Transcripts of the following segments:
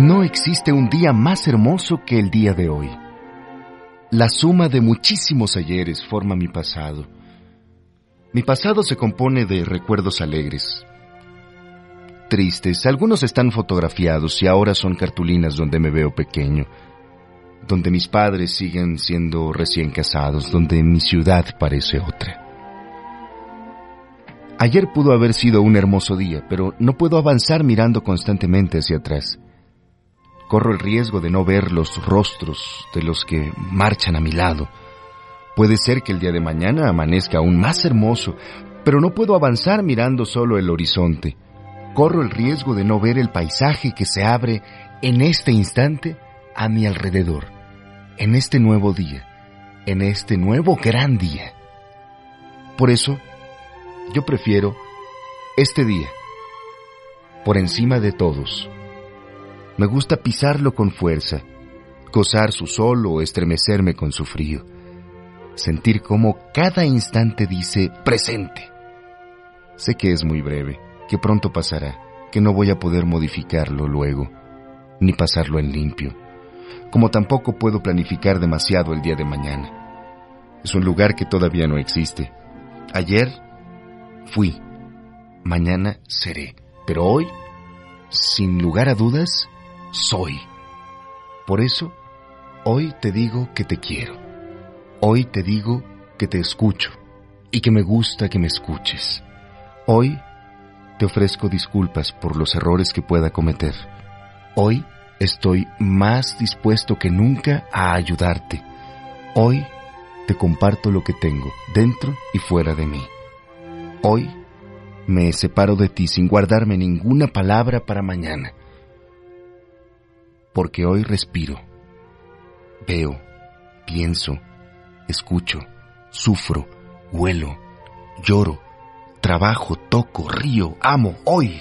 No existe un día más hermoso que el día de hoy. La suma de muchísimos ayeres forma mi pasado. Mi pasado se compone de recuerdos alegres, tristes, algunos están fotografiados y ahora son cartulinas donde me veo pequeño, donde mis padres siguen siendo recién casados, donde mi ciudad parece otra. Ayer pudo haber sido un hermoso día, pero no puedo avanzar mirando constantemente hacia atrás corro el riesgo de no ver los rostros de los que marchan a mi lado. Puede ser que el día de mañana amanezca aún más hermoso, pero no puedo avanzar mirando solo el horizonte. Corro el riesgo de no ver el paisaje que se abre en este instante a mi alrededor, en este nuevo día, en este nuevo gran día. Por eso, yo prefiero este día, por encima de todos. Me gusta pisarlo con fuerza, gozar su sol o estremecerme con su frío. Sentir cómo cada instante dice presente. Sé que es muy breve, que pronto pasará, que no voy a poder modificarlo luego, ni pasarlo en limpio, como tampoco puedo planificar demasiado el día de mañana. Es un lugar que todavía no existe. Ayer fui, mañana seré, pero hoy, sin lugar a dudas, soy. Por eso, hoy te digo que te quiero. Hoy te digo que te escucho y que me gusta que me escuches. Hoy te ofrezco disculpas por los errores que pueda cometer. Hoy estoy más dispuesto que nunca a ayudarte. Hoy te comparto lo que tengo, dentro y fuera de mí. Hoy me separo de ti sin guardarme ninguna palabra para mañana porque hoy respiro, veo, pienso, escucho, sufro, huelo, lloro, trabajo, toco, río, amo, hoy.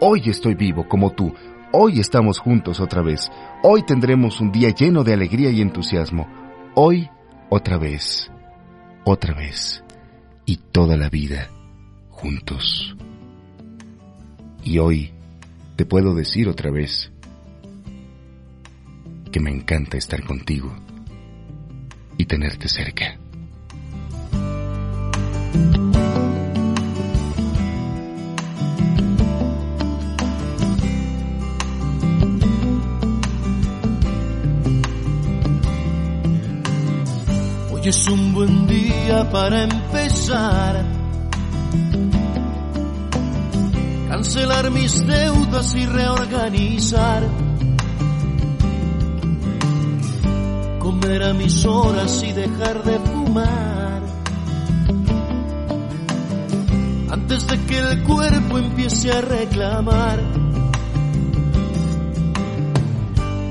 Hoy estoy vivo como tú, hoy estamos juntos otra vez, hoy tendremos un día lleno de alegría y entusiasmo, hoy otra vez, otra vez, y toda la vida juntos. Y hoy te puedo decir otra vez, que me encanta estar contigo y tenerte cerca. Hoy es un buen día para empezar. Cancelar mis deudas y reorganizar comer a mis horas y dejar de fumar. Antes de que el cuerpo empiece a reclamar.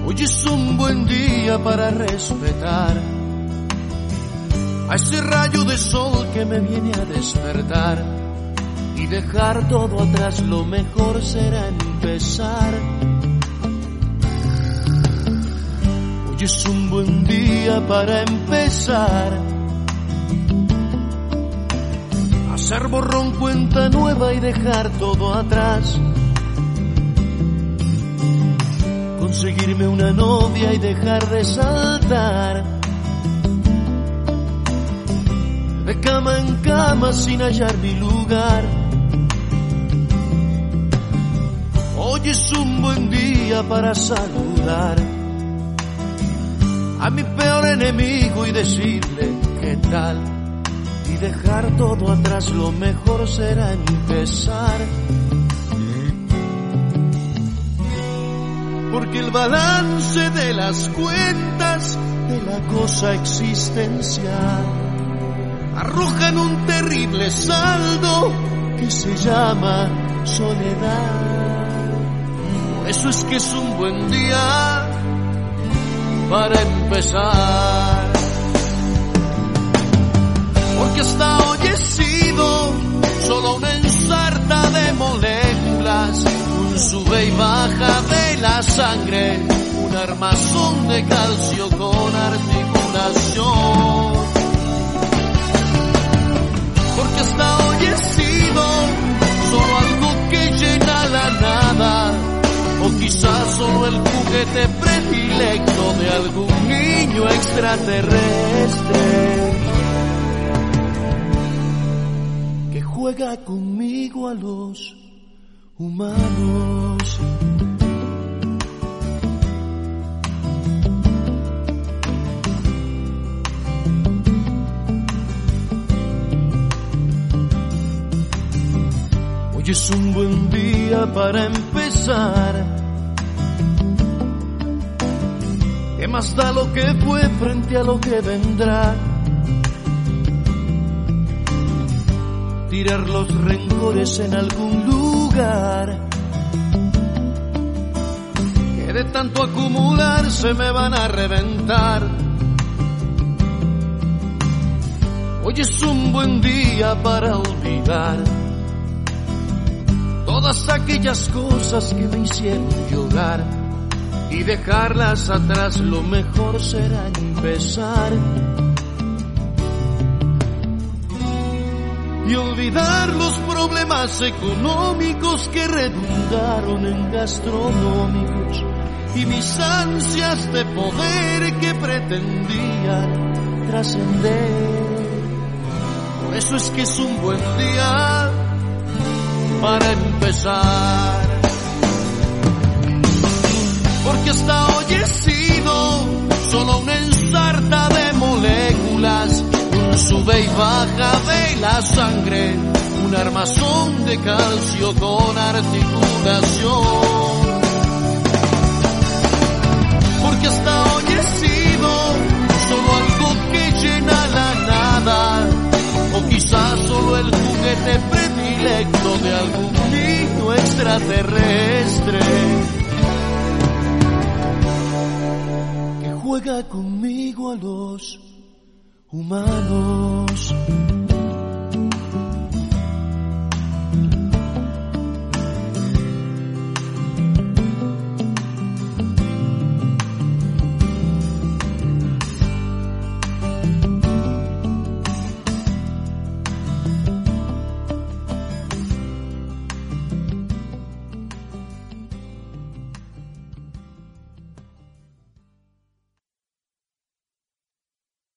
Hoy es un buen día para respetar a ese rayo de sol que me viene a despertar y dejar todo atrás. Lo mejor será empezar Hoy es un buen día para empezar. Hacer borrón cuenta nueva y dejar todo atrás. Conseguirme una novia y dejar de saltar. De cama en cama sin hallar mi lugar. Hoy es un buen día para saludar a mi peor enemigo y decirle qué tal y dejar todo atrás, lo mejor será empezar. Porque el balance de las cuentas la cosa existencial arrojan un terrible saldo que se llama soledad. Eso es que es un buen día para empezar. Porque hasta hoy he sido solo una ensarta de moléculas, un sube y baja de la sangre, un armazón de calcio con articulación. Quizás solo el juguete predilecto de algún niño extraterrestre que juega conmigo a los humanos. Hoy es un buen día para empezar. ¿Qué más da lo que fue frente a lo que vendrá? Tirar los rencores en algún lugar. Que de tanto acumular se me van a reventar. Hoy es un buen día para olvidar todas aquellas cosas que me hicieron llorar y dejarlas atrás lo mejor será empezar y olvidar los problemas económicos que redundaron en gastronómicos y mis ansias de poder que pretendían trascender. Por eso es que es un buen día para empezar. Porque hasta hoy he sido solo una ensarta de moléculas, un sube y baja de la sangre, un armazón de calcio con articulación. Porque hasta hoy he sido solo algo que llena la nada, o quizás solo el juguete predilecto de algún niño extraterrestre juega conmigo a los humanos.